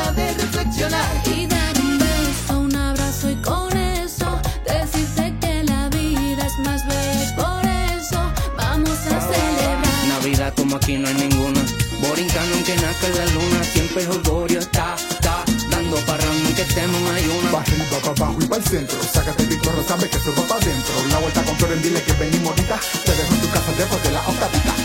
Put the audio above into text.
hora de reflexionar. Y dar un beso, un abrazo y con eso decirte que la vida es más bella. Por eso vamos a celebrar. Navidad como aquí no hay ninguna. Borincano aunque nazca la luna, siempre el orgullo está, está dando parranda que estemos en ayuna. Pa' arriba, pa' abajo y pa' el centro. Sácate el pitorro, sabes que se va pa' adentro. La vuelta con Floren, dile que venimos ahorita. te dejo en tu casa, dejo de la octavita.